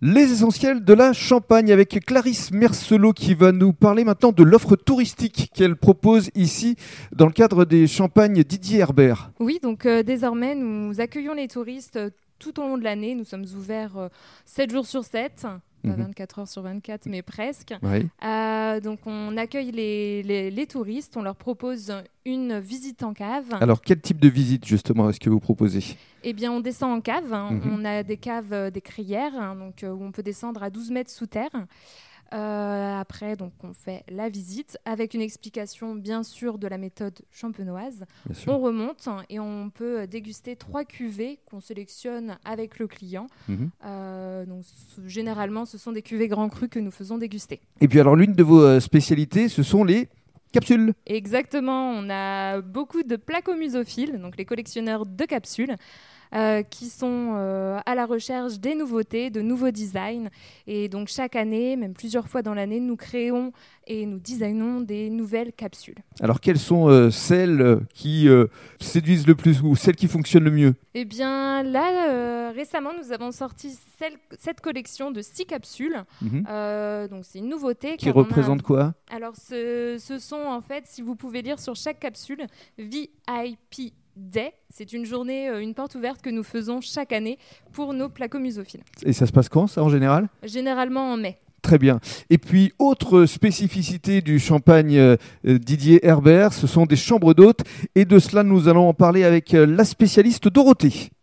Les essentiels de la Champagne avec Clarisse Mercelot qui va nous parler maintenant de l'offre touristique qu'elle propose ici dans le cadre des Champagnes Didier Herbert. Oui, donc euh, désormais nous accueillons les touristes tout au long de l'année. Nous sommes ouverts euh, 7 jours sur 7. Pas Mhm. 24 heures sur 24, mais presque. Euh, donc on accueille les, les- les touristes, on leur propose une visite en cave. Alors quel type de visite justement est-ce que vous proposez? Eh bien, on descend en cave. hein. Mhm. On a des caves, euh, des crières, hein, donc, euh, où on peut descendre à 12 mètres sous terre. Euh, après, donc, on fait la visite avec une explication, bien sûr, de la méthode champenoise. On remonte et on peut déguster trois cuvées qu'on sélectionne avec le client. Mhm. Euh, donc, généralement, ce sont des cuvées grands crus que nous faisons déguster. Et puis alors l'une de vos euh, spécialités, ce sont les capsules. Exactement, on a beaucoup de placomusophiles, donc les collectionneurs de capsules, euh, qui sont euh, à la recherche des nouveautés, de nouveaux designs. Et donc chaque année, même plusieurs fois dans l'année, nous créons et nous designons des nouvelles capsules. Alors quelles sont euh, celles qui séduisent le plus ou celles qui fonctionnent le mieux? Eh bien là, récemment, nous avons sorti celle- cette collection de six capsules. Mhm. Donc c'est une nouveauté. Qui a- représentent quoi? Alors, ce, ce sont en fait, si vous pouvez lire sur chaque capsule, VIP Day. C'est une journée, euh, une porte ouverte que nous faisons chaque année pour nos placomusophiles. Et ça se passe quand ça en général? Généralement en mai. Très bien. Et puis, autre spécificité du champagne euh, euh, Didier Herbert, ce sont des chambres d'hôtes. Et de cela, nous allons en parler avec euh, la spécialiste Dorothée.